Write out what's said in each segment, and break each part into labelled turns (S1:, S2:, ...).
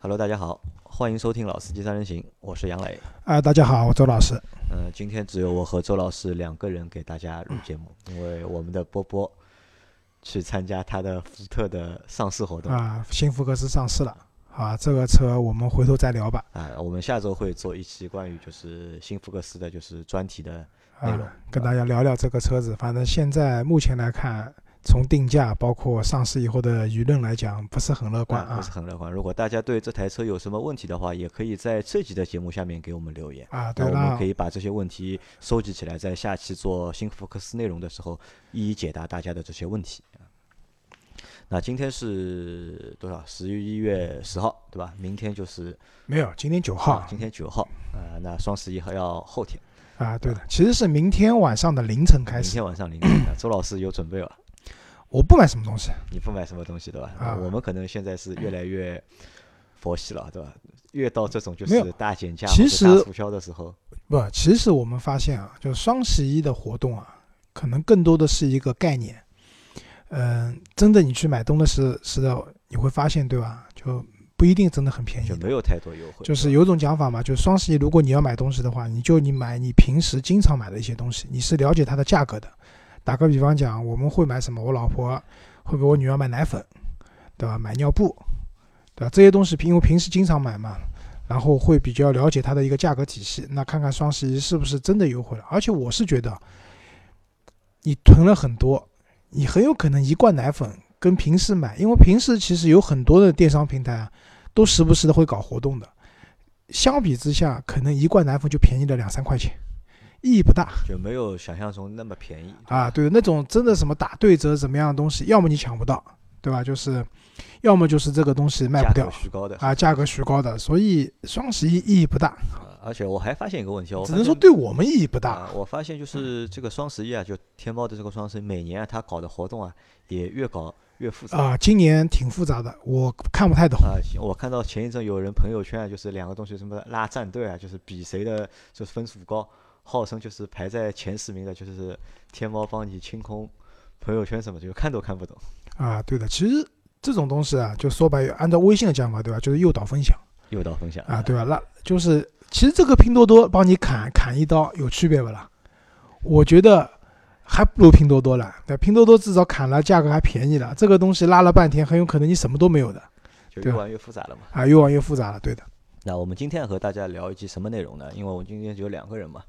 S1: Hello，大家好，欢迎收听《老司机三人行》，我是杨磊。
S2: 啊，大家好，我周老师。
S1: 嗯，今天只有我和周老师两个人给大家录节目，因为我们的波波去参加他的福特的上市活动
S2: 啊，新福克斯上市了。啊，这个车我们回头再聊吧。
S1: 啊，我们下周会做一期关于就是新福克斯的，就是专题的内容，
S2: 跟大家聊聊这个车子。反正现在目前来看。从定价包括上市以后的舆论来讲，不是很乐观啊，
S1: 不是很乐观。如果大家对这台车有什么问题的话，也可以在这集的节目下面给我们留言
S2: 啊。对
S1: 我们可以把这些问题收集起来，在下期做新福克斯内容的时候，一一解答大家的这些问题。那今天是多少？十一月十号，对吧？明天就是
S2: 没有，今天九号，
S1: 今天九号啊。那双十一还要后天
S2: 啊？对的，其实是明天晚上的凌晨开始。
S1: 明天晚上凌晨，周老师有准备了。
S2: 我不买什么东西，
S1: 你不买什么东西对吧？啊，我们可能现在是越来越佛系了，对吧？越到这种就是大减价、
S2: 其实
S1: 大促销的时候，
S2: 不，其实我们发现啊，就是双十一的活动啊，可能更多的是一个概念。嗯，真的你去买东西时候，你会发现，对吧？就不一定真的很便宜，
S1: 就没有太多优惠。
S2: 就是有种讲法嘛，就是双十一如果你要买东西的话，你就你买你平时经常买的一些东西，你是了解它的价格的。打个比方讲，我们会买什么？我老婆会给我女儿买奶粉，对吧？买尿布，对吧？这些东西因为平时经常买嘛，然后会比较了解它的一个价格体系。那看看双十一是不是真的优惠了？而且我是觉得，你囤了很多，你很有可能一罐奶粉跟平时买，因为平时其实有很多的电商平台啊，都时不时的会搞活动的。相比之下，可能一罐奶粉就便宜了两三块钱。意义不大，
S1: 就没有想象中那么便宜
S2: 啊！对，那种真的什么打对折怎么样的东西，要么你抢不到，对吧？就是，要么就是这个东西卖不掉，
S1: 虚高的
S2: 啊，价格虚高的，所以双十一意义不大。
S1: 而且我还发现一个问题，我
S2: 只能说对我们意义不大。
S1: 我发现就是这个双十一啊，就天猫的这个双十一，每年它搞的活动啊，也越搞越复杂
S2: 啊。今年挺复杂的，我看不太懂
S1: 啊。我看到前一阵有人朋友圈就是两个东西，什么拉战队啊，就是比谁的就是分数高。号称就是排在前十名的，就是天猫帮你清空朋友圈什么，就看都看不懂
S2: 啊。对的，其实这种东西啊，就说白，按照微信的讲法，对吧？就是诱导分享，
S1: 诱导分享
S2: 啊，对吧？那就是其实这个拼多多帮你砍砍一刀有区别不啦？我觉得还不如拼多多了。对，拼多多至少砍了价格还便宜了，这个东西拉了半天，很有可能你什么都没有的，
S1: 就越玩越复杂了嘛。
S2: 啊，越玩越复杂了，对的。
S1: 那我们今天和大家聊一集什么内容呢？因为我们今天只有两个人嘛。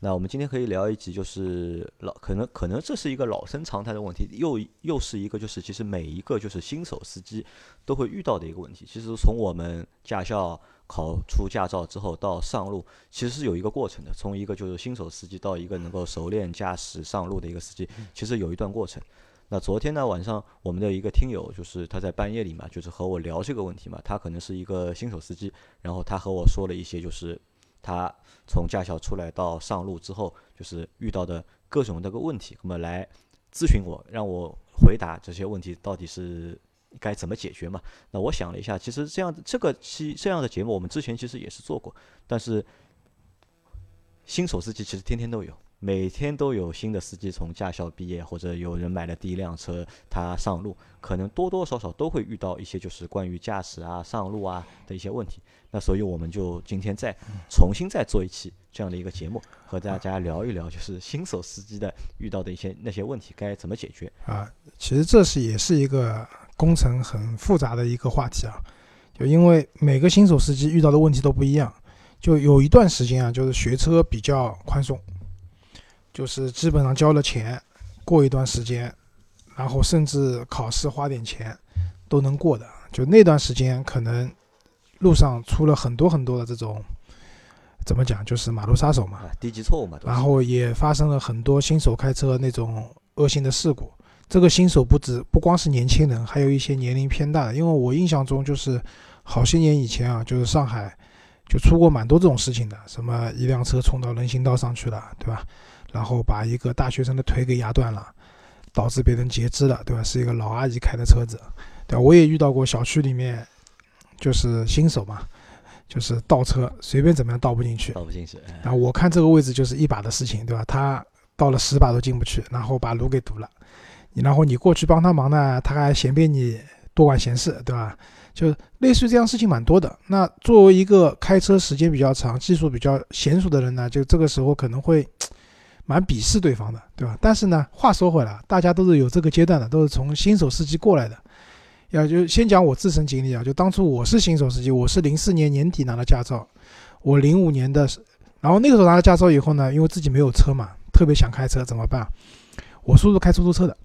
S1: 那我们今天可以聊一集，就是老可能可能这是一个老生常谈的问题，又又是一个就是其实每一个就是新手司机都会遇到的一个问题。其实从我们驾校考出驾照之后到上路，其实是有一个过程的。从一个就是新手司机到一个能够熟练驾驶上路的一个司机，其实有一段过程。那昨天呢晚上，我们的一个听友就是他在半夜里嘛，就是和我聊这个问题嘛，他可能是一个新手司机，然后他和我说了一些就是。他从驾校出来到上路之后，就是遇到的各种那个问题，那么来咨询我，让我回答这些问题到底是该怎么解决嘛？那我想了一下，其实这样这个期这样的节目，我们之前其实也是做过，但是新手司机其实天天都有。每天都有新的司机从驾校毕业，或者有人买了第一辆车，他上路，可能多多少少都会遇到一些就是关于驾驶啊、上路啊的一些问题。那所以我们就今天再重新再做一期这样的一个节目，和大家聊一聊，就是新手司机的遇到的一些那些问题该怎么解决
S2: 啊。其实这是也是一个工程很复杂的一个话题啊，就因为每个新手司机遇到的问题都不一样，就有一段时间啊，就是学车比较宽松。就是基本上交了钱，过一段时间，然后甚至考试花点钱都能过的。就那段时间，可能路上出了很多很多的这种，怎么讲，就是马路杀手嘛，
S1: 低级错误嘛。
S2: 然后也发生了很多新手开车那种恶性的事故。这个新手不止不光是年轻人，还有一些年龄偏大的。因为我印象中就是好些年以前啊，就是上海就出过蛮多这种事情的，什么一辆车冲到人行道上去了，对吧？然后把一个大学生的腿给压断了，导致别人截肢了，对吧？是一个老阿姨开的车子，对吧？我也遇到过小区里面，就是新手嘛，就是倒车随便怎么样倒不进去，
S1: 倒不进去。
S2: 然后我看这个位置就是一把的事情，对吧？他倒了十把都进不去，然后把路给堵了。你然后你过去帮他忙呢，他还嫌别你多管闲事，对吧？就类似于这样事情蛮多的。那作为一个开车时间比较长、技术比较娴熟的人呢，就这个时候可能会蛮鄙视对方的，对吧？但是呢，话说回来，大家都是有这个阶段的，都是从新手司机过来的。要就先讲我自身经历啊，就当初我是新手司机，我是零四年年底拿了驾照，我零五年的，然后那个时候拿了驾照以后呢，因为自己没有车嘛，特别想开车，怎么办？我叔叔开出租车的。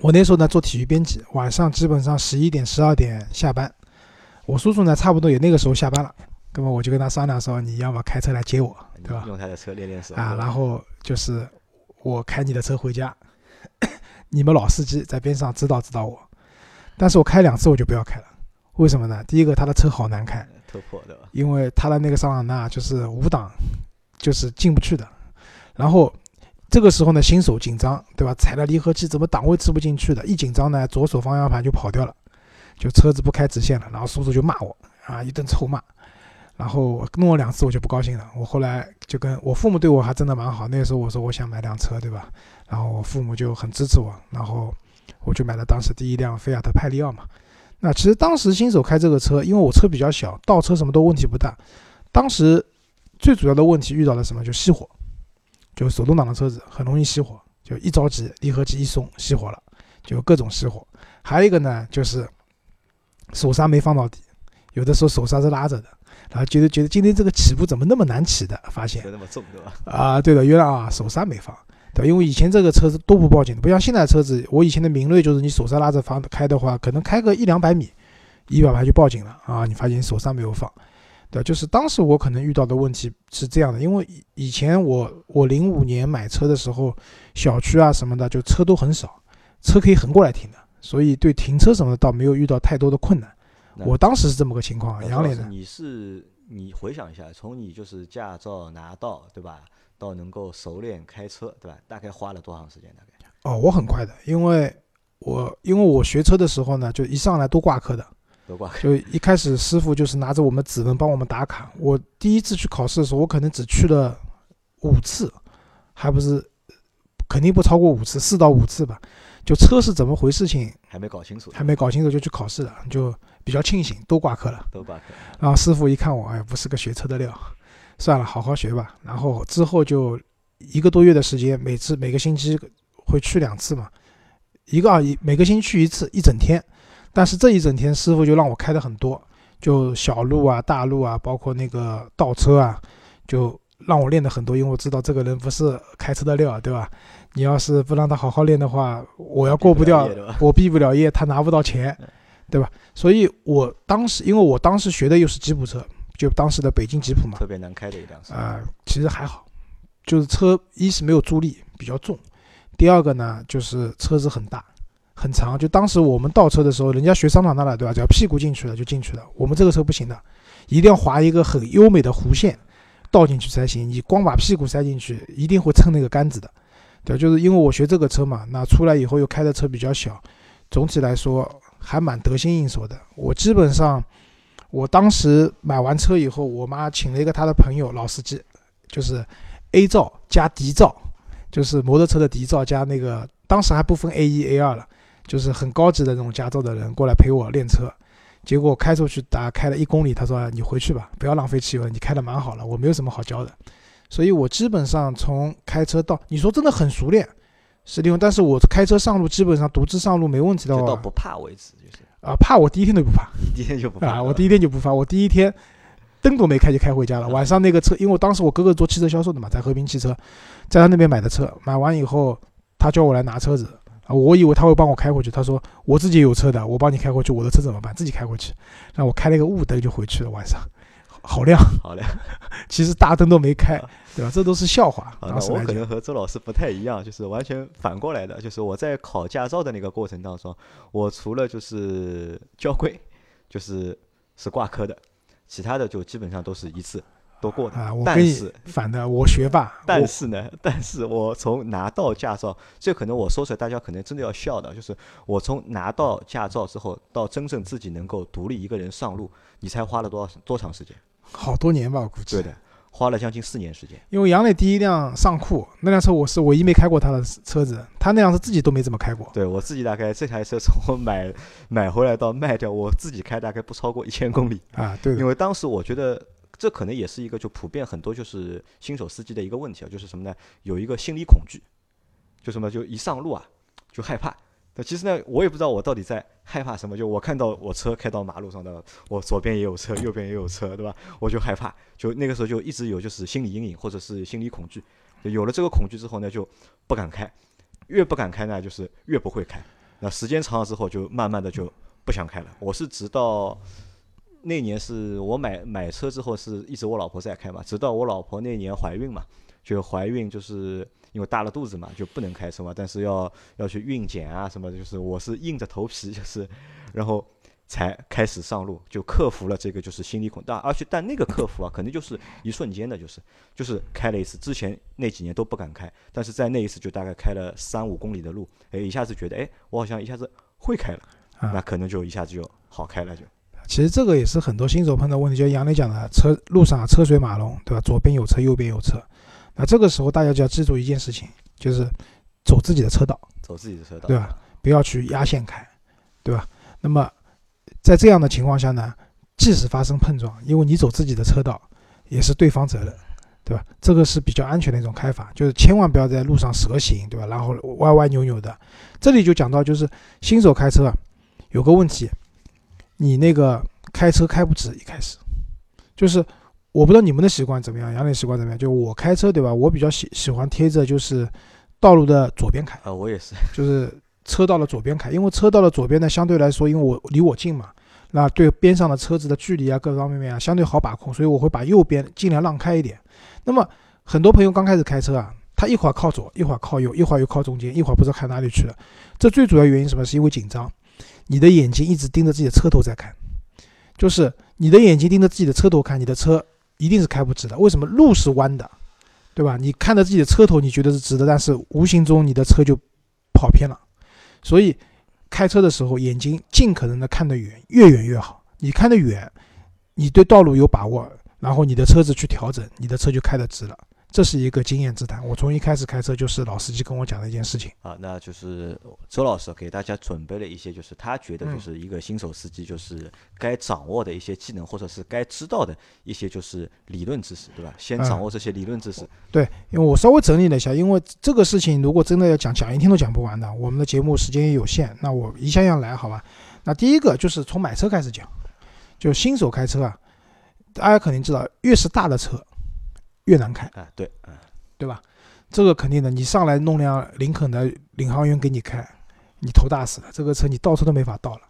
S2: 我那时候呢做体育编辑，晚上基本上十一点、十二点下班。我叔叔呢差不多也那个时候下班了，那么我就跟他商量说：“你要么开车来接我，对吧？
S1: 用他的车练练手
S2: 啊，然后就是我开你的车回家，你们老司机在边上指导指导我。但是我开两次我就不要开了，为什么呢？第一个他的车好难开，因为他的那个桑塔纳就是五档，就是进不去的，然后。这个时候呢，新手紧张，对吧？踩了离合器怎么档位吃不进去的？一紧张呢，左手方向盘就跑掉了，就车子不开直线了。然后叔叔就骂我啊，一顿臭骂。然后弄了两次，我就不高兴了。我后来就跟我父母对我还真的蛮好。那个时候我说我想买辆车，对吧？然后我父母就很支持我，然后我就买了当时第一辆菲亚特派利奥嘛。那其实当时新手开这个车，因为我车比较小，倒车什么都问题不大。当时最主要的问题遇到了什么？就熄火。就手动挡的车子很容易熄火，就一着急离合器一松熄火了，就各种熄火。还有一个呢，就是手刹没放到底，有的时候手刹是拉着的，然后觉得觉得今天这个起步怎么那么难起的，发现
S1: 那么重对吧？
S2: 啊，对的，原来啊手刹没放，对吧，因为以前这个车子都不报警的，不像现在车子，我以前的明锐就是你手刹拉着放开的话，可能开个一两百米，仪表盘就报警了啊，你发现手刹没有放。对，就是当时我可能遇到的问题是这样的，因为以以前我我零五年买车的时候，小区啊什么的就车都很少，车可以横过来停的，所以对停车什么的倒没有遇到太多的困难。我当时是这么个情况，杨磊呢。
S1: 你是你回想一下，从你就是驾照拿到对吧，到能够熟练开车对吧，大概花了多长时间？大概？
S2: 哦，我很快的，因为我因为我学车的时候呢，就一上来都挂科的。都挂科就一开始师傅就是拿着我们指纹帮我们打卡。我第一次去考试的时候，我可能只去了五次，还不是肯定不超过五次，四到五次吧。就车是怎么回事情
S1: 还没搞清楚，
S2: 还没搞清楚就去考试了，就比较庆幸都挂科了。
S1: 都挂科。
S2: 然后师傅一看我，哎，不是个学车的料，算了，好好学吧。然后之后就一个多月的时间，每次每个星期会去两次嘛，一个啊一每个星期去一次，一整天。但是这一整天，师傅就让我开的很多，就小路啊、大路啊，包括那个倒车啊，就让我练的很多。因为我知道这个人不是开车的料，对吧？你要是不让他好好练的话，我要过不掉，我毕不了业，他拿不到钱，对吧？所以我当时，因为我当时学的又是吉普车，就当时的北京吉普嘛，
S1: 特别难开的一辆车
S2: 啊。其实还好，就是车一是没有助力，比较重；第二个呢，就是车子很大。很长，就当时我们倒车的时候，人家学桑塔纳的，对吧？只要屁股进去了就进去了。我们这个车不行的，一定要划一个很优美的弧线倒进去才行。你光把屁股塞进去，一定会蹭那个杆子的，对就是因为我学这个车嘛，那出来以后又开的车比较小，总体来说还蛮得心应手的。我基本上，我当时买完车以后，我妈请了一个她的朋友老司机，就是 A 照加 D 照，就是摩托车的 D 照加那个，当时还不分 A 一 A 二了。就是很高级的那种驾照的人过来陪我练车，结果开出去打开了一公里，他说你回去吧，不要浪费汽油，你开的蛮好了，我没有什么好教的，所以我基本上从开车到你说真的很熟练，是利用，但是我开车上路基本上独自上路没问题的，
S1: 到不怕为止就是
S2: 啊，怕我第一天都不怕，
S1: 第一天就不怕
S2: 啊，我第一天就不怕，我第一天灯都没开就开回家了，晚上那个车，因为我当时我哥哥做汽车销售的嘛，在和平汽车，在他那边买的车，买完以后他叫我来拿车子。啊，我以为他会帮我开回去。他说我自己有车的，我帮你开回去。我的车怎么办？自己开回去。让我开了一个雾灯就回去了。晚上好亮，
S1: 好亮。
S2: 其实大灯都没开，对吧？这都是笑话。
S1: 那我可能和周老师不太一样，就是完全反过来的。就是我在考驾照的那个过程当中，我除了就是交规，就是是挂科的，其他的就基本上都是一次。都过的，但是
S2: 反的，我学霸。
S1: 但是呢，但是我从拿到驾照，这可能我说出来，大家可能真的要笑的，就是我从拿到驾照之后，到真正自己能够独立一个人上路，你猜花了多少多长时间？
S2: 好多年吧，我估计。
S1: 对的，花了将近四年时间。
S2: 因为杨磊第一辆上库那辆车，我是唯一没开过他的车子，他那辆车自己都没怎么开过。
S1: 对我自己大概这台车从我买 买回来到卖掉，我自己开大概不超过一千公里。
S2: 啊，对
S1: 因为当时我觉得这可能也是一个就普遍很多就是新手司机的一个问题啊，就是什么呢？有一个心理恐惧，就什么就一上路啊就害怕。那其实呢，我也不知道我到底在害怕什么。就我看到我车开到马路上的，我左边也有车，右边也有车，对吧？我就害怕，就那个时候就一直有就是心理阴影或者是心理恐惧。有了这个恐惧之后呢，就不敢开，越不敢开呢，就是越不会开。那时间长了之后，就慢慢的就不想开了。我是直到那年是我买买车之后，是一直我老婆在开嘛，直到我老婆那年怀孕嘛，就怀孕就是因为大了肚子嘛，就不能开车嘛，但是要要去孕检啊什么的，就是我是硬着头皮，就是然后才开始上路，就克服了这个就是心理恐但而且但那个克服啊，肯定就是一瞬间的，就是就是开了一次，之前那几年都不敢开，但是在那一次就大概开了三五公里的路，哎，一下子觉得哎，我好像一下子会开了，
S2: 啊
S1: 那可能就一下子就好开了就。
S2: 其实这个也是很多新手碰到问题，就像杨磊讲的，车路上啊车水马龙，对吧？左边有车，右边有车，那这个时候大家就要记住一件事情，就是走自己的车道，
S1: 走自己的车道，
S2: 对吧？不要去压线开，对吧？那么在这样的情况下呢，即使发生碰撞，因为你走自己的车道，也是对方责任，对吧？这个是比较安全的一种开法，就是千万不要在路上蛇行，对吧？然后歪歪扭扭的。这里就讲到，就是新手开车啊，有个问题，你那个开车开不直，一开始就是我不知道你们的习惯怎么样，杨磊习惯怎么样？就我开车，对吧？我比较喜喜欢贴着就是道路的左边开。
S1: 啊，我也是，
S2: 就是车道的左边开，因为车道的左边呢，相对来说，因为我离我近嘛，那对边上的车子的距离啊，各方面面啊，相对好把控，所以我会把右边尽量让开一点。那么很多朋友刚开始开车啊，他一会儿靠左，一会儿靠右，一会儿又靠中间，一会儿不知道开哪里去了。这最主要原因什么？是因为紧张，你的眼睛一直盯着自己的车头在看，就是你的眼睛盯着自己的车头看，你的车一定是开不直的。为什么？路是弯的，对吧？你看着自己的车头，你觉得是直的，但是无形中你的车就跑偏了。所以开车的时候，眼睛尽可能的看得远，越远越好。你看得远，你对道路有把握，然后你的车子去调整，你的车就开得直了。这是一个经验之谈。我从一开始开车就是老司机跟我讲的一件事情。
S1: 啊，那就是周老师给大家准备了一些，就是他觉得就
S2: 嗯
S1: 是一个新手司机就是该掌握的一些技能，或者是该知道的一些就是理论知识，对吧？先
S2: 嗯
S1: 掌握这些理论知识。
S2: 对，因为我稍微整理了一下，因为这个事情如果真的要讲，讲一天都讲不完的。我们的节目时间也有限，那我一项项来，好吧？那第一个就是从买车开始讲，就新手开车啊，大家肯定知道，越是大的车越难开。
S1: 啊，对，啊，
S2: 对吧？这个肯定的，你上来弄辆林肯的领航员给你开，你头大死了，这个车你倒车都没法倒了，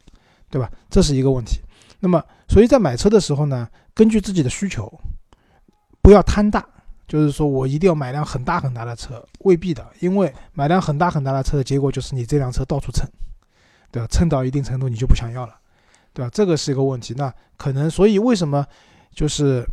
S2: 对吧？这是一个问题。那么，所以在买车的时候呢，根据自己的需求，不要贪大，就是说我一定要买辆很大很大的车，未必的，因为买辆很大很大的车的结果就是你这辆车到处蹭，对吧？蹭到一定程度你就不想要了，对吧？这个是一个问题。那可能，所以为什么就是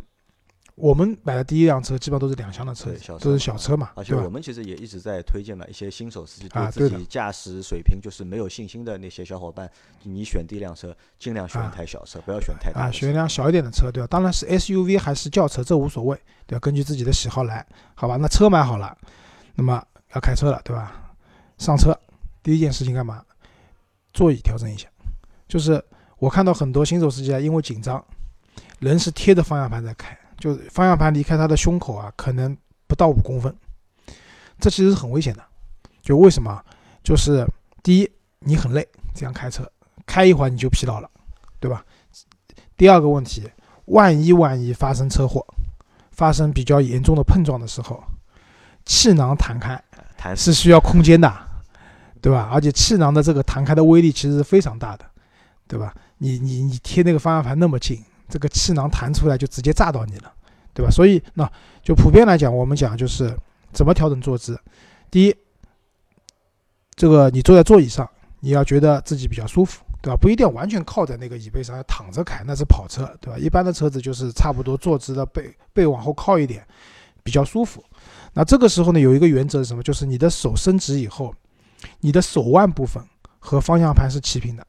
S2: 我们买的第一辆车基本上都是两厢的车
S1: 小，车
S2: 都是小车嘛，
S1: 而且我？们其实也一直在推荐嘛，一些新手司机
S2: 啊对
S1: 自己驾驶水平就是没有信心的那些小伙伴，你选第一辆车尽量选一
S2: 啊
S1: 台小车，不要选太大
S2: 啊，选一辆小一点的车，对吧？当然是 SUV 还是轿车，这无所谓，对吧？根据自己的喜好来，好吧？那车买好了，那么要开车了，对吧？上车，第一件事情干嘛？座椅调整一下。就是我看到很多新手司机啊，因为紧张，人是贴着方向盘在开，就方向盘离开他的胸口啊，可能不到五公分，这其实是很危险的。就为什么？就是第一，你很累，这样开车开一会儿你就疲劳了，对吧？第二个问题，万一万一发生车祸，发生比较严重的碰撞的时候，气囊弹开
S1: 弹
S2: 是需要空间的，对吧？而且气囊的这个弹开的威力其实是非常大的，对吧？你你你贴那个方向盘那么近，这个气囊弹出来就直接炸到你了，对吧？所以那就普遍来讲，我们讲就是怎么调整坐姿。第一，这个你坐在座椅上，你要觉得自己比较舒服，对吧？不一定完全靠在那个椅背上，要躺着开，那是跑车，对吧？一般的车子就是差不多坐姿的背背往后靠一点，比较舒服。那这个时候呢，有一个原则是什么？就是你的手伸直以后，你的手腕部分和方向盘是齐平的，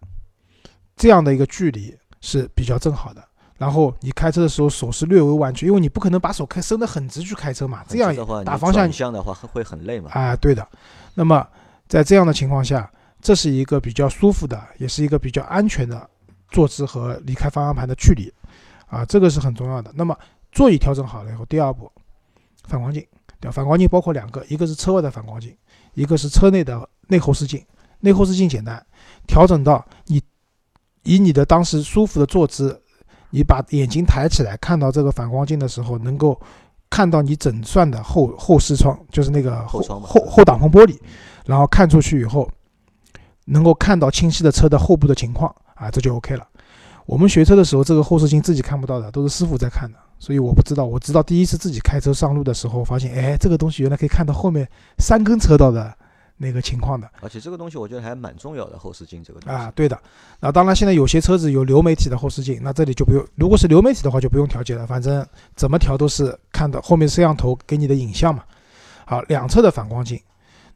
S2: 这样的一个距离是比较正好的。然后你开车的时候手是略微弯曲，因为你不可能把手开伸得很直去开车嘛，这样
S1: 的话，
S2: 打方向
S1: 向的话会很累嘛。
S2: 啊，对的。那么在这样的情况下，这是一个比较舒服的，也是一个比较安全的坐姿和离开方向盘的距离，啊，这个是很重要的。那么座椅调整好了以后，第二步，反光镜，对吧？反光镜包括两个，一个是车外的反光镜，一个是车内的内后视镜。内后视镜简单，调整到你以你的当时舒服的坐姿，你把眼睛抬起来看到这个反光镜的时候，能够看到你整扇的后后视窗，就是那个后后后挡风玻璃，然后看出去以后，能够看到清晰的车的后部的情况啊，这就 OK 了。我们学车的时候，这个后视镜自己看不到的，都是师傅在看的，所以我不知道。我知道第一次自己开车上路的时候，发现哎，这个东西原来可以看到后面三根车道的。那个情况的，
S1: 而且这个东西我觉得还蛮重要的，后视镜这个东西
S2: 啊，对的。那当然，现在有些车子有流媒体的后视镜，那这里就不用。如果是流媒体的话，就不用调节了，反正怎么调都是看到后面摄像头给你的影像嘛。好，两侧的反光镜，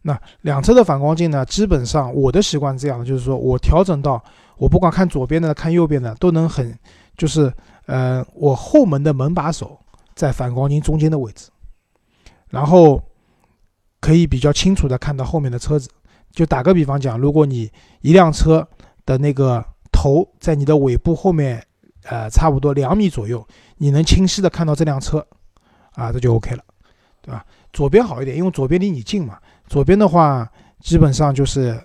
S2: 那两侧的反光镜呢，基本上我的习惯这样的，就是说我调整到我不管看左边的看右边的都能很，就是呃，我后门的门把手在反光镜中间的位置，然后。可以比较清楚的看到后面的车子。就打个比方讲，如果你一辆车的那个头在你的尾部后面，呃，差不多两米左右，你能清晰的看到这辆车，啊，这就 OK 了，对吧？左边好一点，因为左边离你近嘛。左边的话，基本上就是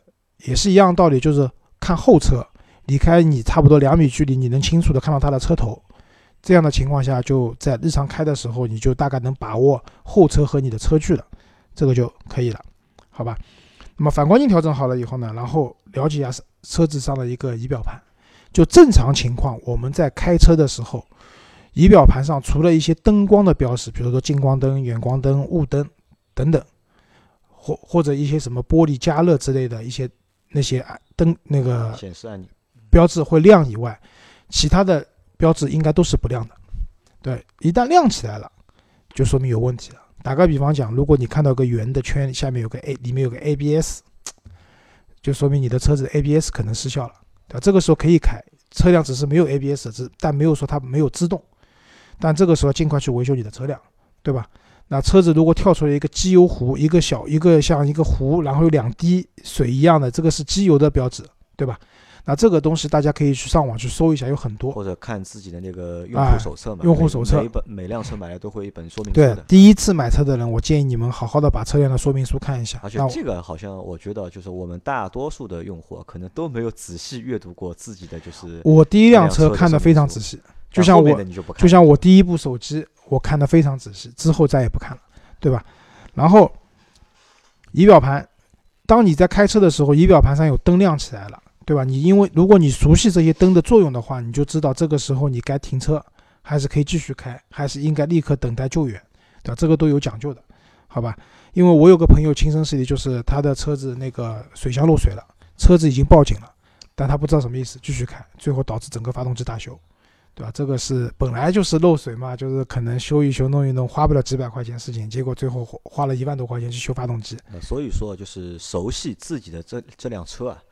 S2: 也是一样道理，就是看后车，离开你差不多两米距离，你能清楚的看到它的车头。这样的情况下，就在日常开的时候，你就大概能把握后车和你的车距了。这个就可以了，好吧？那么反光镜调整好了以后呢，然后了解一下车子上的一个仪表盘。就正常情况，我们在开车的时候，仪表盘上除了一些灯光的标识，比如说近光灯、远光灯、雾灯等等，或或者一些什么玻璃加热之类的一些那些灯那个
S1: 显示按钮
S2: 标志会亮以外，其他的标志应该都是不亮的。对，一旦亮起来了，就说明有问题了。打个比方讲，如果你看到个圆的圈，下面有个 A，里面有个 ABS，就说明你的车子 ABS 可能失效了，对吧？这个时候可以开，车辆只是没有 ABS，只但没有说它没有制动，但这个时候尽快去维修你的车辆，对吧？那车子如果跳出来一个机油壶，一个小一个像一个壶，然后有两滴水一样的，这个是机油的标志，对吧？那这个东西大家可以去上网去搜一下，有很多，
S1: 或者看自己的那个用户手册嘛。
S2: 用户手册
S1: 每本每辆车买来都会一本说明书
S2: 的。对，第一次买车的人，我建议你们好好的把车辆的说明书看一下。
S1: 而且这个好像我觉得，就是我们大多数的用户可能都没有仔细阅读过自己的就是。
S2: 我第一辆车看的非常仔细，就像我就像我第一部手机，我看的非常仔细，之后再也不看了，对吧？然后仪表盘，当你在开车的时候，仪表盘上有灯亮起来了。对吧？你因为如果你熟悉这些灯的作用的话，你就知道这个时候你该停车，还是可以继续开，还是应该立刻等待救援，对吧？这个都有讲究的，好吧？因为我有个朋友亲身实例，就是他的车子那个水箱漏水了，车子已经报警了，但他不知道什么意思，继续开，最后导致整个发动机大修，对吧？这个是本来就是漏水嘛，就是可能修一修、弄一弄，花不了几百块钱事情，结果最后花了一万多块钱去修发动机。
S1: 所以说，就是熟悉自己的这这辆车啊。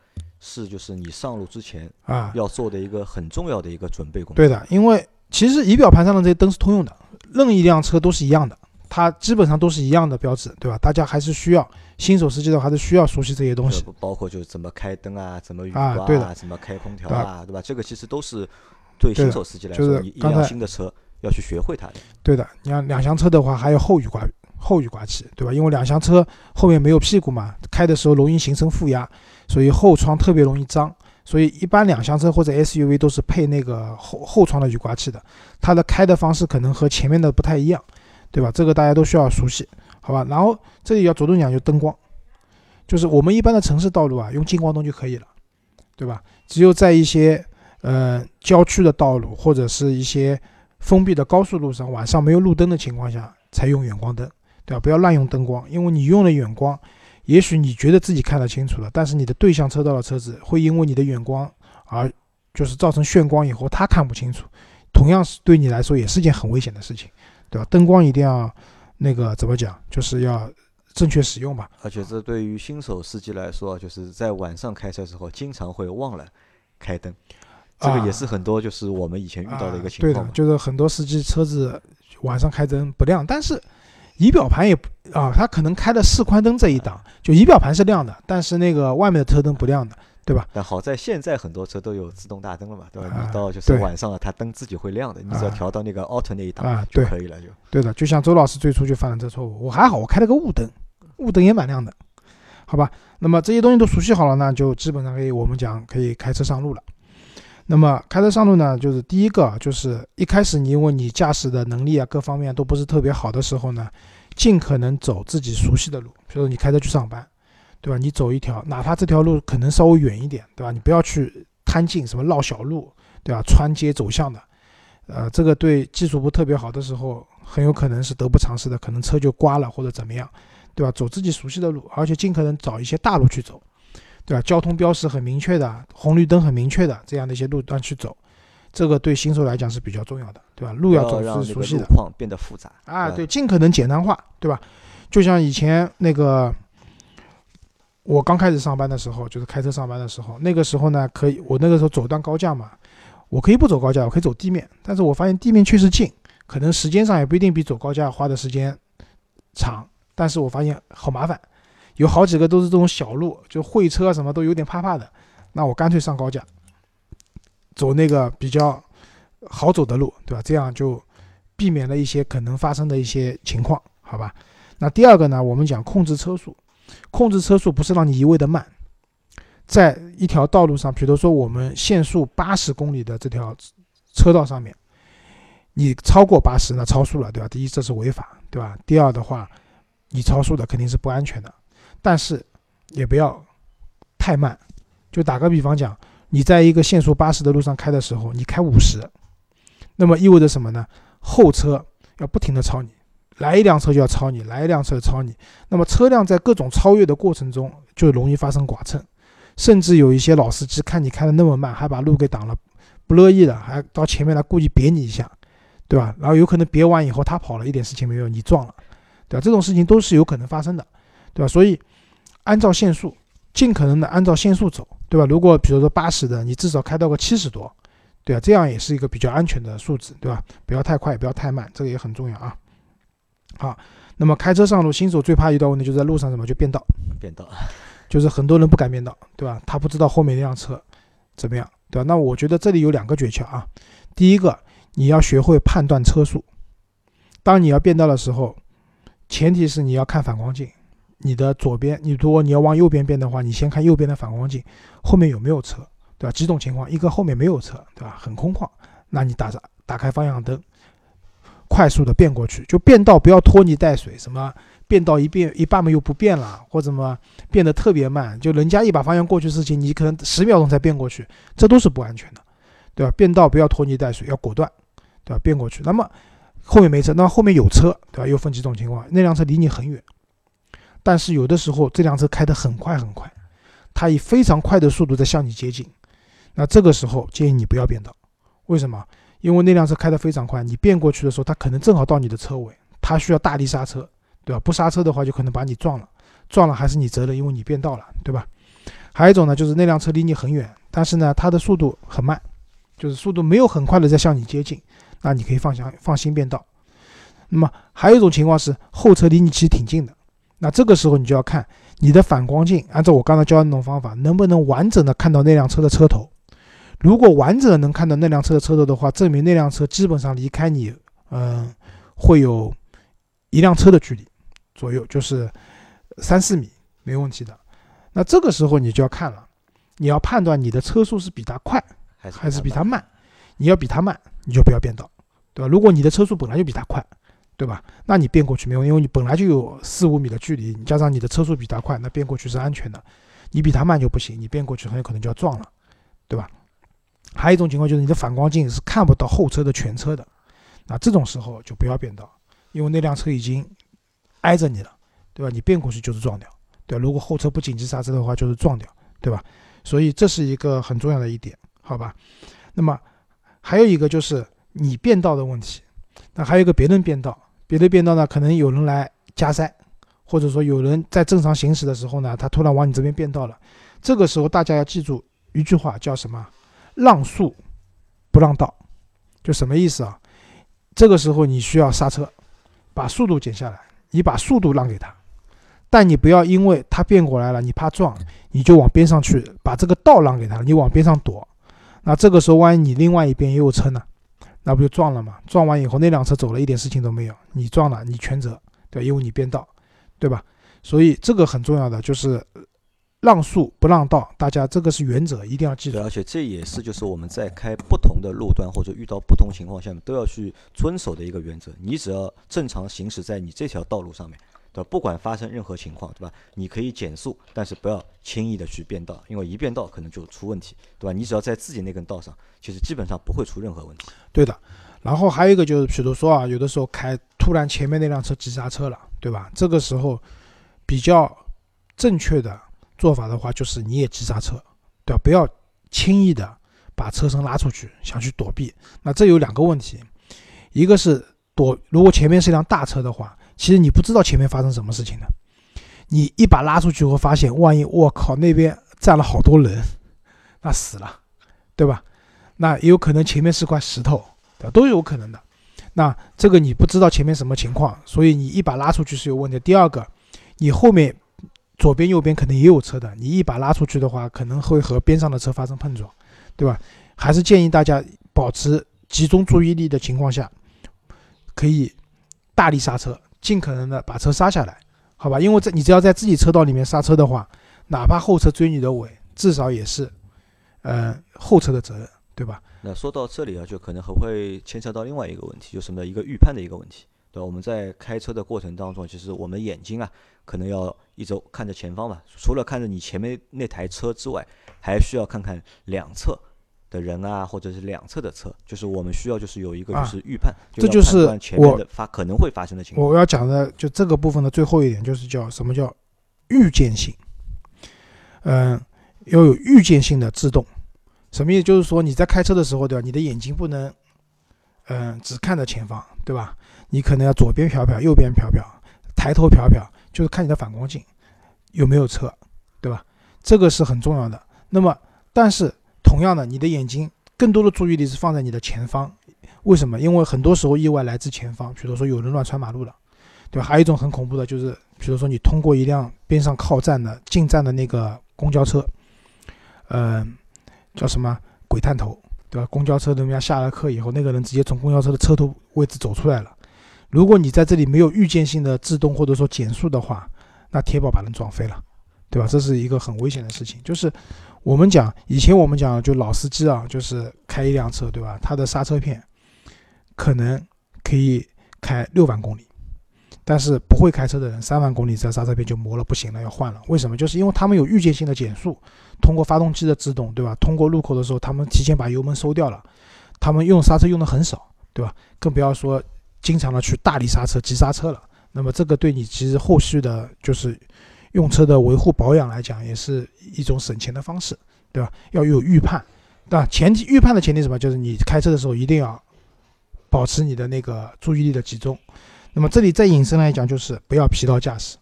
S1: 是，就是你上路之前
S2: 啊
S1: 要做的一个很重要的一个准备工作。
S2: 对的，因为其实仪表盘上的这些灯是通用的，任意一辆车都是一样的，它基本上都是一样的标志，对吧？大家还是需要新手司机的话，还是需要熟悉这些东西，
S1: 包括就是怎么开灯啊，怎么雨刮
S2: 啊，
S1: 怎么开空调啊，对吧？这个其实都是对新手司机来说，你一辆新的车要去学会它的。
S2: 对的，你看两厢车的话，还有后雨刮后雨刮器，对吧？因为两厢车后面没有屁股嘛，开的时候容易形成负压。所以后窗特别容易脏，所以一般两厢车或者 SUV 都是配那个后后窗的雨刮器的，它的开的方式可能和前面的不太一样，对吧？这个大家都需要熟悉，好吧？然后这里要着重讲就灯光，就是我们一般的城市道路啊，用近光灯就可以了，对吧？只有在一些呃郊区的道路或者是一些封闭的高速路上，晚上没有路灯的情况下才用远光灯，对吧？不要滥用灯光，因为你用了远光。也许你觉得自己看得清楚了，但是你的对向车道的车子会因为你的远光而就是造成眩光以后，他看不清楚，同样是对你来说也是件很危险的事情，对吧？灯光一定要那个怎么讲，就是要正确使用吧。
S1: 而且这对于新手司机来说，就是在晚上开车时候经常会忘了开灯。这个也是很多就是我们以前遇到的一个情
S2: 对
S1: 况对。，
S2: 的就是很多司机车子晚上开灯不亮，但是仪表盘也不啊，它可能开了示宽灯这一档，就仪表盘是亮的，但是那个外面的车灯不亮的，对吧？
S1: 但好在现在很多车都有自动大灯了嘛，对吧？
S2: 啊
S1: 你到就是晚上了，它灯自己会亮的，你只要
S2: 啊
S1: 调到那个 auto 那一档
S2: 啊，
S1: 就可以了，就
S2: 对的，就像周老师最初就犯了这错误，我还好，我开了个雾灯，雾灯也蛮亮的，好吧？那么这些东西都熟悉好了那，就基本上可以我们讲可以开车上路了。那么开车上路呢，就是第一个就是一开始你因为你驾驶的能力啊各方面都不是特别好的时候呢，尽可能走自己熟悉的路，比如说你开车去上班，对吧？你走一条，哪怕这条路可能稍微远一点，对吧？你不要去贪近什么绕小路，对吧？穿街走巷的，呃，这个对技术不特别好的时候，很有可能是得不偿失的，可能车就刮了或者怎么样，对吧？走自己熟悉的路，而且尽可能找一些大路去走，对吧？交通标识很明确的，红绿灯很明确的这样的一些路段去走，这个对新手来讲是比较重要的，对吧？路要走是熟悉的
S1: 路况变得复杂
S2: 啊，
S1: 对
S2: 对，尽可能简单化，对吧？就像以前那个。我刚开始上班的时候，就是开车上班的时候，那个时候呢，可以我那个时候走段高架嘛，我可以不走高架，我可以走地面，但是我发现地面确实近，可能时间上也不一定比走高架花的时间长，但是我发现好麻烦，有好几个都是这种小路，就会车什么都有点怕怕的，那我干脆上高架，走那个比较好走的路，对吧？这样就避免了一些可能发生的一些情况，好吧？那第二个呢，我们讲控制车速，控制车速不是让你一味的慢，在一条道路上，比如说我们限速八十公里的这条车道上面，你超过八十那超速了，对吧？第一这是违法，对吧？第二的话，你超速的肯定是不安全的，但是也不要太慢。就打个比方讲，你在一个限速八十的路上开的时候，你开五十，那么意味着什么呢？后车要不停的超你，来一辆车就要超你，来一辆车超你。那么车辆在各种超越的过程中，就容易发生剐蹭，甚至有一些老司机看你开的那么慢，还把路给挡了，不乐意了，还到前面来故意别你一下，对吧？然后有可能别完以后他跑了，一点事情没有，你撞了，对吧？这种事情都是有可能发生的，对吧？所以按照限速，尽可能的按照限速走，对吧？如果比如说八十的，你至少开到个七十多，对吧？这样也是一个比较安全的数字，对吧？不要太快，也不要太慢，这个也很重要啊。好，那么开车上路，新手最怕遇到问题就是在路上什么就变道，
S1: 变道。
S2: 就是很多人不敢变道，对吧？他不知道后面那辆车怎么样，对吧？那我觉得这里有两个诀窍啊。第一个，你要学会判断车速。当你要变道的时候，前提是你要看反光镜，你的左边，你如果你要往右边变的话，你先看右边的反光镜，后面有没有车，对吧？几种情况，一个后面没有车，对吧？很空旷，那你打着打开方向灯，快速的变过去，就变道不要拖泥带水，什么变道一变一半嘛又不变了，或者么变得特别慢，就人家一把方向过去事情，你可能十秒钟才变过去，这都是不安全的，对吧？变道不要拖泥带水，要果断，对吧？变过去，那么后面没车，那后面有车，对吧？又分几种情况，那辆车离你很远，但是有的时候这辆车开得很快很快，它以非常快的速度在向你接近，那这个时候建议你不要变道，为什么？因为那辆车开得非常快，你变过去的时候，它可能正好到你的车尾，它需要大力刹车，对吧？不刹车的话，就可能把你撞了，撞了还是你责任，因为你变道了，对吧？还有一种呢，就是那辆车离你很远，但是呢，它的速度很慢，就是速度没有很快的在向你接近，那你可以放心放心变道。那么还有一种情况是后车离你其实挺近的，那这个时候你就要看你的反光镜，按照我刚才教的那种方法，能不能完整的看到那辆车的车头。如果完整的能看到那辆车的车头的话，证明那辆车基本上离开你，嗯、会有一辆车的距离左右，就是三四米，没问题的。那这个时候你就要看了，你要判断你的车速是比它快
S1: 还是
S2: 比它
S1: 慢？
S2: 慢。你要比它慢，你就不要变道，对吧？如果你的车速本来就比它快，对吧？那你变过去没用，因为你本来就有四五米的距离，你加上你的车速比他快，那变过去是安全的。你比他慢就不行，你变过去很有可能就要撞了，对吧？还有一种情况就是你的反光镜是看不到后车的全车的，那这种时候就不要变道，因为那辆车已经挨着你了，对吧？你变过去就是撞掉，对？如果后车不紧急刹车的话，就是撞掉，对吧？所以这是一个很重要的一点，好吧？那么还有一个就是你变道的问题，那还有一个别人变道，别的变道呢，可能有人来加塞，或者说有人在正常行驶的时候呢，他突然往你这边变道了，这个时候大家要记住一句话，叫什么？让速不让道，就什么意思啊？这个时候你需要刹车，把速度减下来，你把速度让给他，但你不要因为他变过来了，你怕撞，你就往边上去把这个道让给他，你往边上躲，那这个时候万一你另外一边也有车呢，那不就撞了吗？撞完以后那辆车走了一点事情都没有，你撞了你全责，对，因为你变道，对吧？所以这个很重要的就是让速不让道，大家这个是原则，一定要记
S1: 得，。而且这也是就是我们在开不同的路段或者遇到不同情况下面都要去遵守的一个原则。你只要正常行驶在你这条道路上面，对吧？不管发生任何情况，对吧？你可以减速，但是不要轻易的去变道，因为一变道可能就出问题，对吧？你只要在自己那根道上，其实基本上不会出任何问题。
S2: 对的。然后还有一个就是，比如说啊，有的时候开突然前面那辆车急刹车了，对吧？这个时候比较正确的做法的话，就是你也急刹车，对吧？不要轻易的把车身拉出去，想去躲避。那这有两个问题，一个是躲，如果前面是一辆大车的话，其实你不知道前面发生什么事情的，你一把拉出去会发现，万一我靠那边站了好多人，那死了，对吧？那也有可能前面是块石头，都有可能的。那这个你不知道前面什么情况，所以你一把拉出去是有问题。第二个，你后面左边右边可能也有车的，你一把拉出去的话，可能会和边上的车发生碰撞，对吧？还是建议大家保持集中注意力的情况下，可以大力刹车，尽可能的把车刹下来，好吧？因为这你只要在自己车道里面刹车的话，哪怕后车追你的尾，至少也是，呃，后车的责任，对吧？
S1: 那说到这里啊，就可能还会牵扯到另外一个问题，就是什么呢？一个预判的一个问题，对吧？我们在开车的过程当中，其实我们眼睛啊，可能要一直看着前方嘛，除了看着你前面那台车之外，还需要看看两侧的人啊，或者是两侧的车，就是我们需要就是有一个就
S2: 啊
S1: 是预判，要
S2: 这就是我
S1: 的发可能会发生的情况。
S2: 我要讲的就这个部分的最后一点，就是叫什么叫预见性。嗯、要有预见性的制动，什么意思？就是说你在开车的时候，对吧？你的眼睛不能，嗯、只看着前方，对吧？你可能要左边瞟瞟，右边瞟瞟，抬头瞟瞟，就是看你的反光镜有没有车，对吧？这个是很重要的。那么，但是同样的，你的眼睛更多的注意力是放在你的前方，为什么？因为很多时候意外来自前方，比如说有人乱穿马路了，对吧？还有一种很恐怖的，就是比如说你通过一辆边上靠站的进站的那个公交车，呃，叫什么鬼探头，对吧？公交车人家下了课以后，那个人直接从公交车的车头位置走出来了。如果你在这里没有预见性的制动或者说减速的话，那铁保把人撞飞了，对吧？这是一个很危险的事情。就是我们讲以前我们讲就老司机啊，就是开一辆车，对吧？他的刹车片可能可以开六万公里，但是不会开车的人三万公里这刹车片就磨了，不行了，要换了。为什么？就是因为他们有预见性的减速，通过发动机的制动，对吧？通过路口的时候，他们提前把油门收掉了，他们用刹车用的很少，对吧？更不要说经常的去大力刹车、急刹车了。那么这个对你其实后续的就是用车的维护保养来讲，也是一种省钱的方式，对吧？要有预判，对吧？前提预判的前提什么？就是你开车的时候一定要保持你的那个注意力的集中。那么这里再引申来讲，就是不要疲劳驾驶。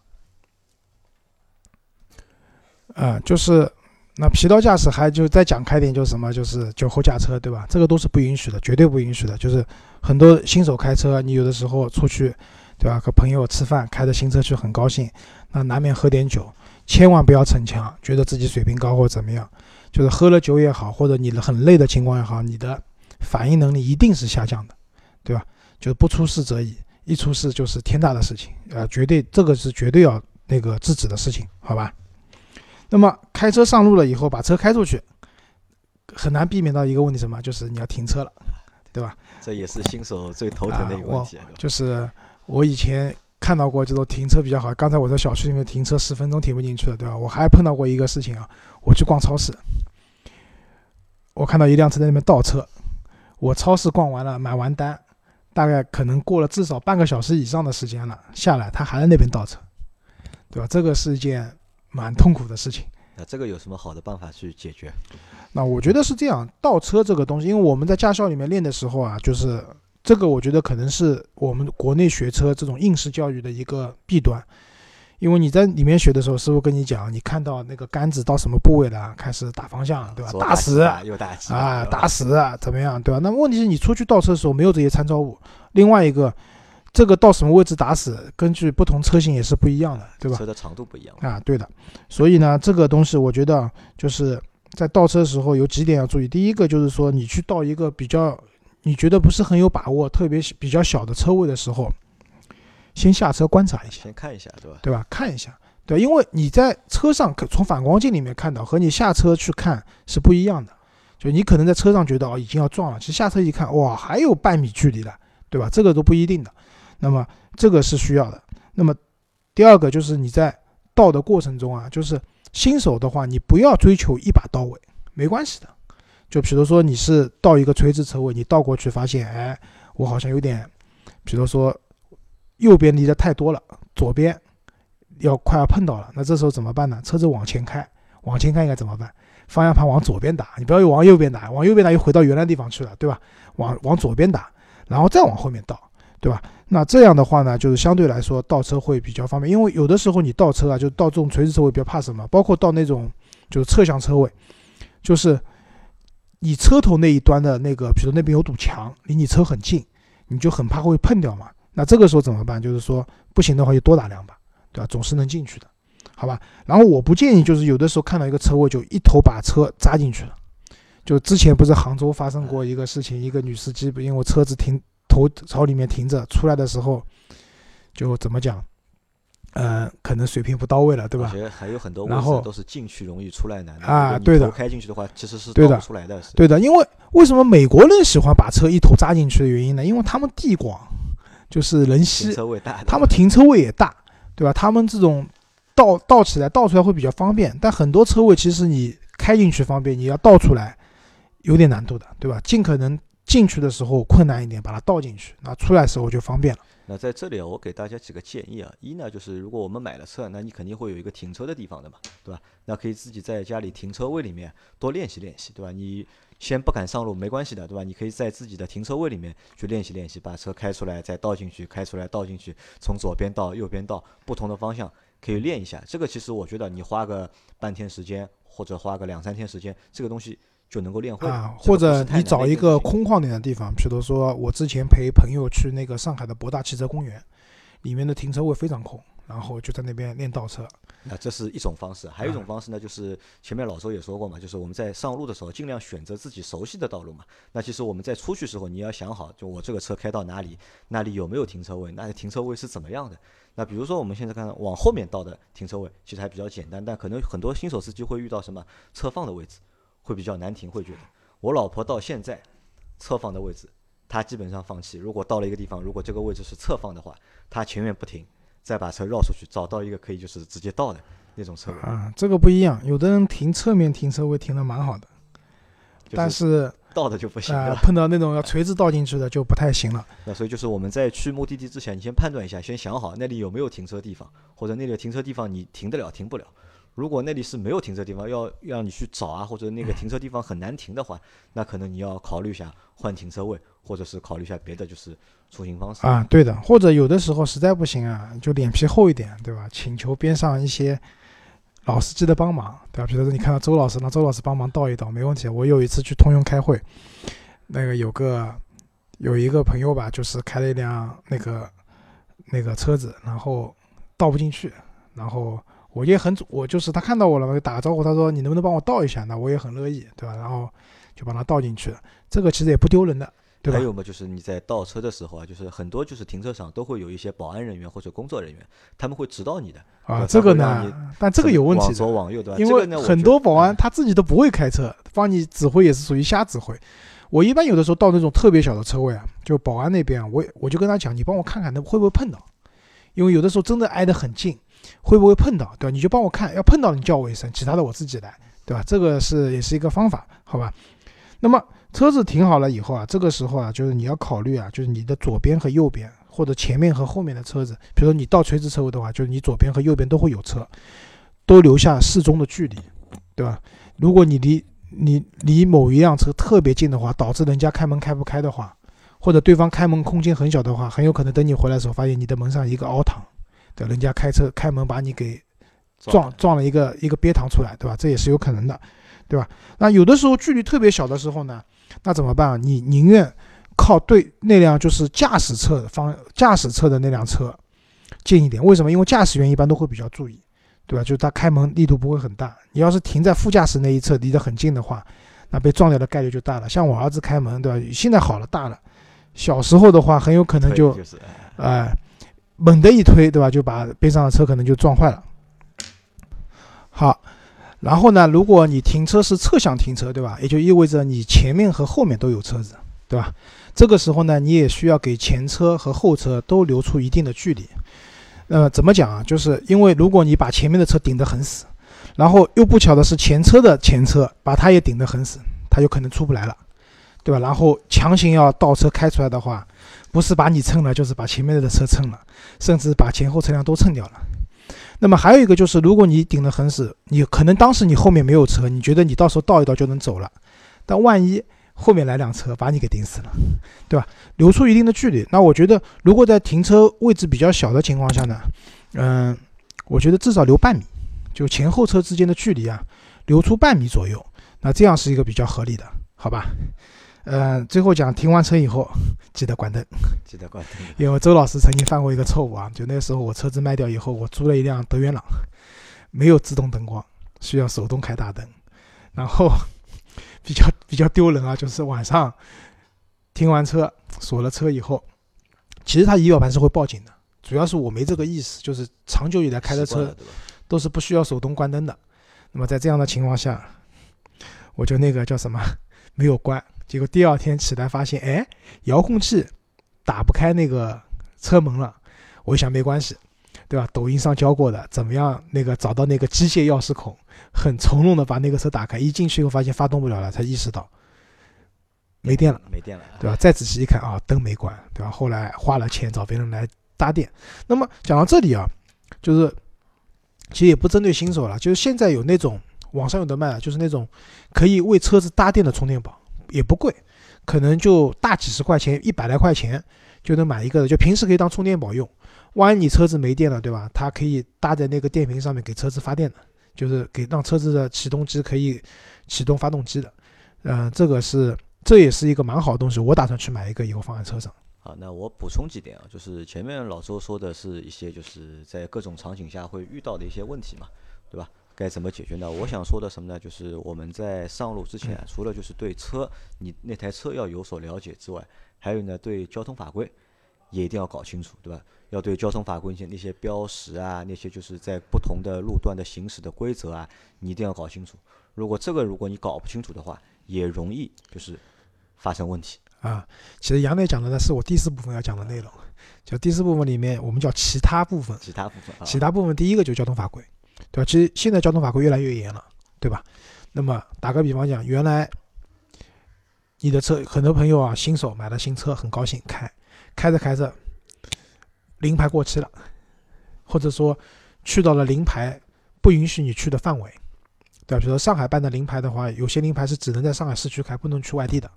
S2: 啊、就是那疲劳驾驶还就再讲开点，就是什么，就是酒后驾车，对吧？这个都是不允许的，绝对不允许的。就是很多新手开车，你有的时候出去，对吧？和朋友吃饭，开着新车去很高兴，那难免喝点酒，千万不要逞强，觉得自己水平高或怎么样。就是喝了酒也好，或者你很累的情况也好，你的反应能力一定是下降的，对吧？就是不出事则已，一出事就是天大的事情，呃，绝对这个是绝对要那个制止的事情，好吧？那么开车上路了以后，把车开出去，很难避免到一个问题，什么？就是你要停车了，对吧？
S1: 这也是新手最头疼的一个问题。
S2: 就是我以前看到过这种停车比较好，刚才我在小区里面停车十分钟停不进去了，对吧？我还碰到过一个事情啊，我去逛超市，我看到一辆车在那边倒车，我超市逛完了，买完单，大概可能过了至少半个小时以上的时间了，下来他还在那边倒车，对吧？这个是一件蛮痛苦的事情。
S1: 那这个有什么好的办法去解决？
S2: 那我觉得是这样，倒车这个东西，因为我们在驾校里面练的时候啊，就是这个，我觉得可能是我们国内学车这种应试教育的一个弊端，因为你在里面学的时候，师傅跟你讲，你看到那个杆子到什么部位了，开始打方向，对吧？
S1: 打
S2: 死
S1: 又打死
S2: 啊，打死怎么样，对吧？那么问题是你出去倒车的时候没有这些参照物。另外一个，这个到什么位置打死，根据不同车型也是不一样的，对吧？
S1: 车的长度不一样
S2: 啊，对的。所以呢，这个东西我觉得就是在倒车的时候有几点要注意。第一个就是说，你去倒一个比较你觉得不是很有把握、特别比较小的车位的时候。先下车观察一下，
S1: 先看一下，对吧？
S2: 对吧？看一下，对，因为你在车上从反光镜里面看到和你下车去看是不一样的。就你可能在车上觉得哦已经要撞了，其实下车一看，哇，还有半米距离了，对吧？这个都不一定的。那么这个是需要的。那么第二个就是你在倒的过程中啊，就是新手的话，你不要追求一把到位，没关系的。就比如说你是倒一个垂直车位，你倒过去发现，哎，我好像有点，比如说。右边离得太多了，左边要快要碰到了，那这时候怎么办呢？车子往前开，往前开应该怎么办？方向盘往左边打，你不要往右边打，往右边打又回到原来地方去了，对吧？往往左边打，然后再往后面倒，对吧？那这样的话呢，就是相对来说倒车会比较方便，因为有的时候你倒车啊，就倒这种垂直车位比较怕什么？包括倒那种就是侧向车位，就是你车头那一端的那个，比如那边有堵墙，离你车很近，你就很怕会碰掉嘛。那这个时候怎么办？就是说不行的话就多打两把，对吧？总是能进去的，好吧？然后我不建议，就是有的时候看到一个车位就一头把车扎进去了。就之前不是杭州发生过一个事情，一个女司机因为车子停头朝里面停着，出来的时候就怎么讲？呃，可能水平不到位了，对吧？
S1: 还有很多
S2: 然后
S1: 都是进去容易出来难
S2: 啊，对的。
S1: 开进去的话其实是
S2: 倒不
S1: 出来的，
S2: 对的。因为为什么美国人喜欢把车一头扎进去的原因呢？因为他们地广。就是人稀，他们停车位也大，对吧？他们这种倒倒起来倒出来会比较方便，但很多车位其实你开进去方便，你要倒出来有点难度的，对吧？尽可能进去的时候困难一点，把它倒进去，那出来时候就方便了。
S1: 那在这里，我给大家几个建议啊。一呢，就是如果我们买了车，那你肯定会有一个停车的地方的嘛，对吧？那可以自己在家里停车位里面多练习练习，对吧？你先不敢上路没关系的，对吧？你可以在自己的停车位里面去练习练习，把车开出来再倒进去，开出来倒进去，从左边到右边倒，不同的方向可以练一下。这个其实我觉得你花个半天时间或者花个两三天时间，这个东西。就能够练会
S2: 啊，或者你找一个空旷点的地方，比如说我之前陪朋友去那个上海的博大汽车公园，里面的停车位非常空，然后就在那边练倒车。
S1: 那这是一种方式，还有一种方式呢，就是前面老周也说过嘛，就是我们在上路的时候尽量选择自己熟悉的道路嘛。那其实我们在出去时候，你要想好，就我这个车开到哪里，那里有没有停车位，那停车位是怎么样的？那比如说我们现在看往后面倒的停车位，其实还比较简单，但可能很多新手司机会遇到什么侧放的位置。会比较难停，会觉得我老婆到现在侧放的位置，她基本上放弃。如果到了一个地方，如果这个位置是侧放的话，她前面不停，再把车绕出去，找到一个可以就是直接倒的那种车位。
S2: 啊，这个不一样，有的人停侧面停车位停的蛮好的，但
S1: 是 倒的就不行了。
S2: 碰到那种要垂直倒进去的就不太行了。
S1: 那所以就是我们在去目的地之前，你先判断一下，先想好那里有没有停车地方，或者那里停车地方你停得了停不了。如果那里是没有停车地方，要让你去找啊，或者那个 停车地方很难停的话，那可能你要考虑一下换停车位，或者是考虑一下别的就是出行方式
S2: 啊。对的，或者有的时候实在不行啊，就脸皮厚一点，对吧？请求边上一些老司机的帮忙，对吧？比如说你看到周老师，让周老师帮忙倒一倒没问题。我有一次去通用开会，那个有个有一个朋友吧，就是开了一辆那个那个车子，然后倒不进去，然后。我也很，我就是他看到我了嘛，打个招呼，他说你能不能帮我倒一下？那我也很乐意，对吧？然后就把它倒进去了，这个其实也不丢人的，对吧？
S1: 还有嘛，就是你在倒车的时候啊，就是很多就是停车场都会有一些保安人员或者工作人员，他们会指导你的
S2: 啊。这个呢，但这个有问题，
S1: 往左往右，对吧？
S2: 因为很多保安他自己都不会开车，帮你指挥也是属于瞎指挥。我一般有的时候到那种特别小的车位啊，就保安那边，我我就跟他讲，你帮我看看那会不会碰到，因为有的时候真的挨得很近。会不会碰到，对吧？你就帮我看，要碰到你叫我一声，其他的我自己来，对吧？这个是也是一个方法，好吧？那么车子停好了以后啊，这个时候啊，就是你要考虑啊，就是你的左边和右边，或者前面和后面的车子，比如说你倒垂直车位的话，就是你左边和右边都会有车，都留下适中的距离，对吧？如果你离你离某一辆车特别近的话，导致人家开门开不开的话，或者对方开门空间很小的话，很有可能等你回来的时候，发现你的门上一个凹膛。对？人家开车开门把你给撞撞了一个一个鳖塘出来，对吧？这也是有可能的，对吧？那有的时候距离特别小的时候呢，那怎么办？你宁愿靠对那辆就是驾驶侧方驾驶侧的那辆车近一点，为什么？因为驾驶员一般都会比较注意，对吧？就是他开门力度不会很大。你要是停在副驾驶那一侧，离得很近的话，那被撞掉的概率就大了。像我儿子开门，对吧？现在好了，大了。小时候的话，很有可能就，哎，猛地一推，对吧？就把边上的车可能就撞坏了。好，然后呢，如果你停车是侧向停车，对吧？也就意味着你前面和后面都有车子，对吧？这个时候呢，你也需要给前车和后车都留出一定的距离。呃，怎么讲啊？就是因为如果你把前面的车顶得很死，然后又不巧的是前车的前车把它也顶得很死，它有可能出不来了。对吧？然后强行要倒车开出来的话，不是把你蹭了，就是把前面的车蹭了，甚至把前后车辆都蹭掉了。那么还有一个就是，如果你顶得很死，你可能当时你后面没有车，你觉得你到时候倒一倒就能走了，但万一后面来辆车把你给顶死了，对吧？留出一定的距离。那我觉得，如果在停车位置比较小的情况下呢，嗯，我觉得至少留半米，就前后车之间的距离啊，留出半米左右，那这样是一个比较合理的，好吧？嗯，最后讲停完车以后记得关灯，
S1: 记得关灯。
S2: 因为周老师曾经犯过一个错误啊，就那时候我车子卖掉以后，我租了一辆德源朗，没有自动灯光，需要手动开大灯，然后比较比较丢人啊，就是晚上停完车锁了车以后，其实它仪表盘是会报警的，主要是我没这个意识，就是长久以来开的车都是不需要手动关灯的，那么在这样的情况下，我就那个叫什么没有关。结果第二天起来发现，哎，遥控器打不开那个车门了。我想没关系，对吧？抖音上教过的，怎么样？那个找到那个机械钥匙孔，很从容的把那个车打开。一进去以后发现发动不了了，才意识到没电了，
S1: 没电了，
S2: 对吧？再仔细一看啊，灯没关，对吧？后来花了钱找别人来搭电。那么讲到这里啊，就是其实也不针对新手了，就是现在有那种网上有的卖，就是那种可以为车子搭电的充电宝。也不贵，可能就大几十块钱，一百来块钱就能买一个的，就平时可以当充电宝用。万一你车子没电了，对吧？它可以搭在那个电瓶上面给车子发电的，就是给让车子的启动机可以启动发动机的。嗯，这个是这也是一个蛮好的东西，我打算去买一个以后放在车上。
S1: 好，那我补充几点啊，就是前面老周说的是一些就是在各种场景下会遇到的一些问题嘛，对吧？该怎么解决呢？我想说的什么呢？就是我们在上路之前，除了就是对车，你那台车要有所了解之外，还有呢，对交通法规也一定要搞清楚，对吧？要对交通法规一些那些标识啊，那些就是在不同的路段的行驶的规则啊，你一定要搞清楚。如果这个如果你搞不清楚的话，也容易就是发生问题
S2: 啊。其实杨磊讲的呢，是我第四部分要讲的内容，就第四部分里面我们叫其他部分，
S1: 其他部分，啊
S2: 其他部分第一个就交通法规。对吧？其实现在交通法规越来越严了，对吧？那么打个比方讲，原来你的车，很多朋友啊，新手买了新车，很高兴开，开着开着，临牌过期了，或者说去到了临牌不允许你去的范围，对吧？比如说上海办的临牌的话，有些临牌是只能在上海市区开，不能去外地的；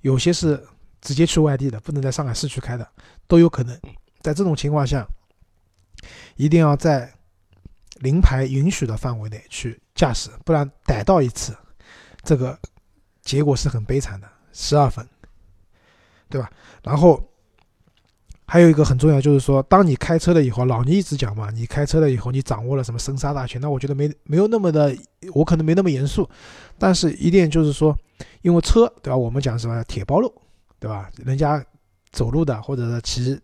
S2: 有些是直接去外地的，不能在上海市区开的，都有可能。在这种情况下，一定要在。临牌允许的范围内去驾驶，不然逮到一次，这个结果是很悲惨的，十二分，对吧？然后还有一个很重要，就是说，当你开车了以后，老倪一直讲嘛，你开车了以后，你掌握了什么生杀大权？那我觉得没没有那么的，我可能没那么严肃，但是一定就是说，因为车，对吧？我们讲什么铁包路，对吧？人家走路的或者是骑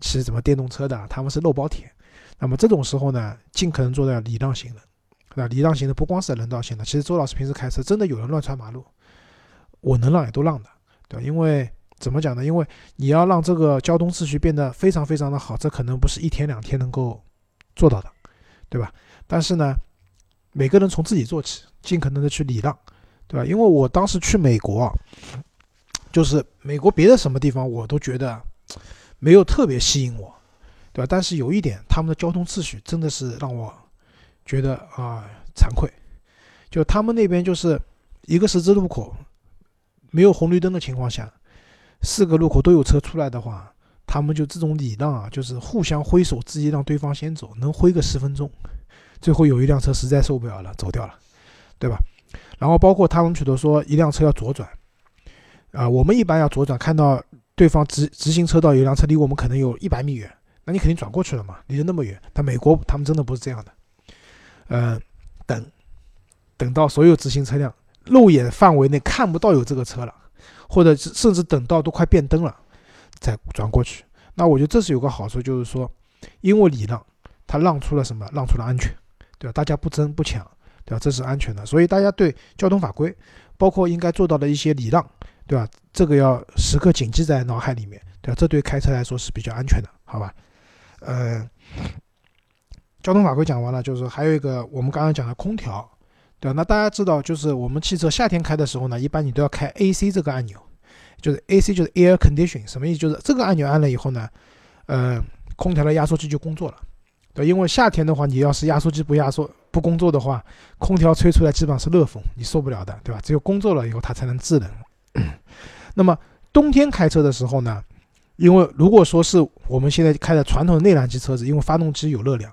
S2: 骑什么电动车的，他们是肉包铁。那么这种时候呢，尽可能做到礼让行人，对吧？礼让行人不光是人道行人，其实周老师平时开车真的有人乱穿马路，我能让也都让的，对吧？因为怎么讲呢？因为你要让这个交通秩序变得非常非常的好，这可能不是一天两天能够做到的，对吧？但是呢，每个人从自己做起，尽可能的去礼让，对吧？因为我当时去美国，就是美国别的什么地方我都觉得没有特别吸引我。对吧？但是有一点，他们的交通秩序真的是让我觉得啊惭愧。就他们那边就是一个十字路口，没有红绿灯的情况下，四个路口都有车出来的话，他。们就这种礼让啊，就是互相挥手致意，让对方先走，能挥个十分钟，最后有一辆车实在受不了了，走掉了，对吧？然后包括他们觉得说一辆车要左转，啊，我们一般要左转，看到对方直直行车道有辆车离我们可能有一百米远，那你肯定转过去了嘛，离得那么远。但美国他们真的不是这样的，呃，等，等到所有直行车辆肉眼范围内看不到有这个车了，或者甚至等到都快变灯了。再转过去，那我觉得这是有个好处，就是说，因为礼让，他让出了什么？让出了安全，对吧？大家不争不抢，对吧？这是安全的，所以大家对交通法规，包括应该做到的一些礼让，对吧？这个要时刻谨记在脑海里面，对吧？这对开车来说是比较安全的，好吧？呃，交通法规讲完了，就是还有一个我们刚刚讲的空调，对吧？那大家知道，就是我们汽车夏天开的时候呢，一般你都要开 AC 这个按钮。就是 A C 就是 Air Condition，什么意思？就是这个按钮按了以后呢，呃，空调的压缩机就工作了，对，因为夏天的话，你要是压缩机不压缩不工作的话，空调吹出来基本上是热风，你受不了的，对吧？只有工作了以后它才能制冷。那么冬天开车的时候呢，因为如果说是我们现在开的传统的内燃机车子，因为发动机有热量，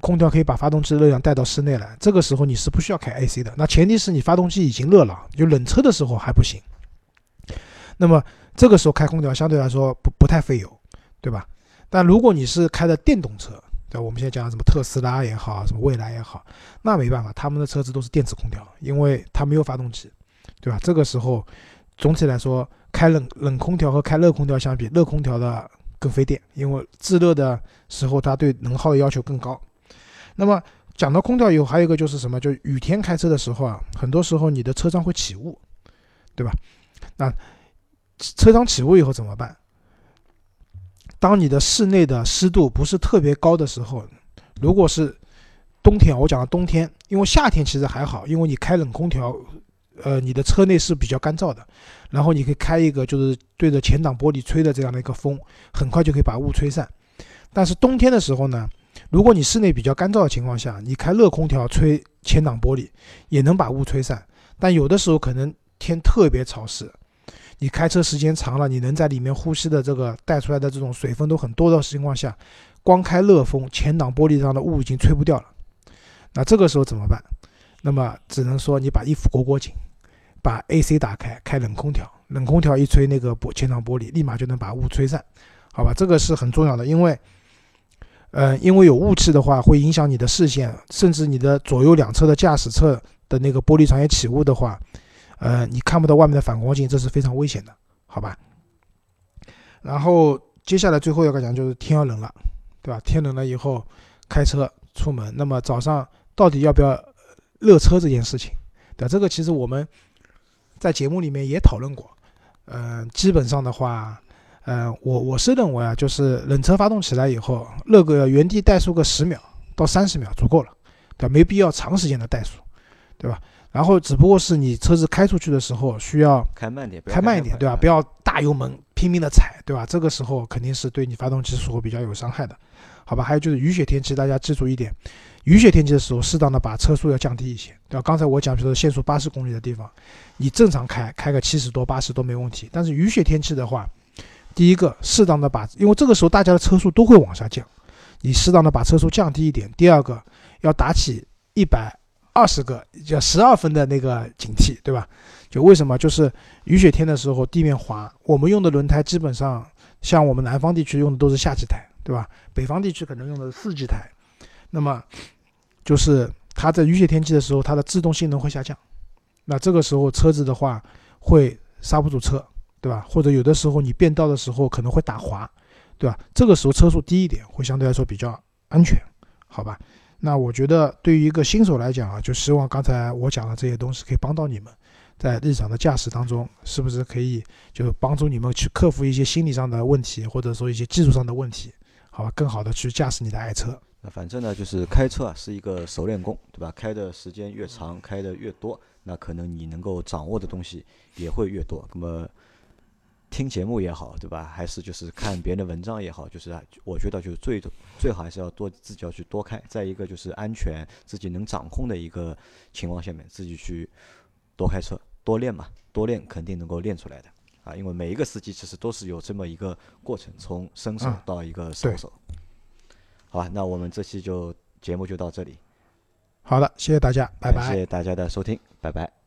S2: 空调可以把发动机的热量带到室内来，这个时候你是不需要开 A C 的。那前提是你发动机已经热了，就冷车的时候还不行。那么这个时候开空调相对来说不不太费油，对吧？但如果你是开的电动车，对，我们现在讲什么特斯拉也好，什么蔚来也好，那没办法，他们的车子都是电子空调，因为它没有发动机，对吧？这个时候总体来说，开冷冷空调和开热空调相比，热空调的更费电，因为制热的时候它对能耗的要求更高。那么讲到空调以后，还有一个就是什么？就是雨天开车的时候啊，很多时候你的车窗会起雾，对吧？那车窗起雾以后怎么办？当你的室内的湿度不是特别高的时候，如果是冬天，我讲的冬天，因为夏天其实还好，因为你开冷空调，呃，你的车内是比较干燥的，然后你可以开一个就是对着前挡玻璃吹的这样的一个风，很快就可以把雾吹散。但是冬天的时候呢，如果你室内比较干燥的情况下，你开热空调吹前挡玻璃也能把雾吹散，但有的时候可能天特别潮湿。你开车时间长了，你能在里面呼吸的这个带出来的这种水分都很多的情况下，光开热风，前挡玻璃上的雾已经吹不掉了。那这个时候怎么办？那么只能说你把衣服裹裹紧，把 AC 打开，开冷空调，冷空调一吹，那个玻前挡玻璃立马就能把雾吹散，好吧？这个是很重要的，因为，呃，因为有雾气的话，会影响你的视线，甚至你的左右两侧的驾驶侧的那个玻璃上也起雾的话。呃，你看不到外面的反光镜，这是非常危险的，好吧？然后接下来最后要讲就是天要冷了，对吧？天冷了以后开车出门，那么早上到底要不要热车这件事情，对这个其实我们在节目里面也讨论过。嗯，基本上的话，嗯，我我是认为啊，就是冷车发动起来以后，热个原地怠速个十秒到三十秒足够了，对吧？没必要长时间的怠速，对吧？然后只不过是你车子开出去的时候需要
S1: 开慢点，
S2: 开慢一点，对吧？不要大油门拼命的踩，对吧？这个时候肯定是对你发动机是会比较有伤害的，好吧？还有就是雨雪天气，大家记住一点，雨雪天气的时候，适当的把车速要降低一些，对吧？刚才我讲，比如说限速八十公里的地方，你正常开开个七十多、八十都没问题。但是雨雪天气的话，第一个适当的把，因为这个时候大家的车速都会往下降，你适当的把车速降低一点。第二个要打起一百。二十个叫十二分的那个警惕，对吧？就为什么？就是雨雪天的时候地面滑，我们用的轮胎基本上像我们南方地区用的都是夏季胎，对吧？北方地区可能用的是四季胎。那么就是它在雨雪天气的时候，它的制动性能会下降。那这个时候车子的话会刹不住车，对吧？或者有的时候你变道的时候可能会打滑，对吧？这个时候车速低一点会相对来说比较安全，好吧？那我觉得，对于一个新手来讲啊，就希望刚才我讲的这些东西可以帮到你们，在日常的驾驶当中，是不是可以就帮助你们去克服一些心理上的问题，或者说一些技术上的问题，好吧，更好的去驾驶你的爱车。
S1: 那反正呢，就是开车啊，是一个熟练工，对吧？开的时间越长，开的越多，那可能你能够掌握的东西也会越多。那么。听节目也好，对吧？还是就是看别人的文章也好，就是我觉得就是最最好还是要多自己要去多开。再一个就是安全，自己能掌控的一个情况下面，自己去多开车，多练嘛，多练肯定能够练出来的。啊，因为每一个司机其实都是有这么一个过程，从新手
S2: 嗯
S1: 到一个熟
S2: 对
S1: 手。好吧，那我们这期就节目就到这里，
S2: 好的，谢谢大家，拜拜
S1: 谢。谢大家的收听，拜拜。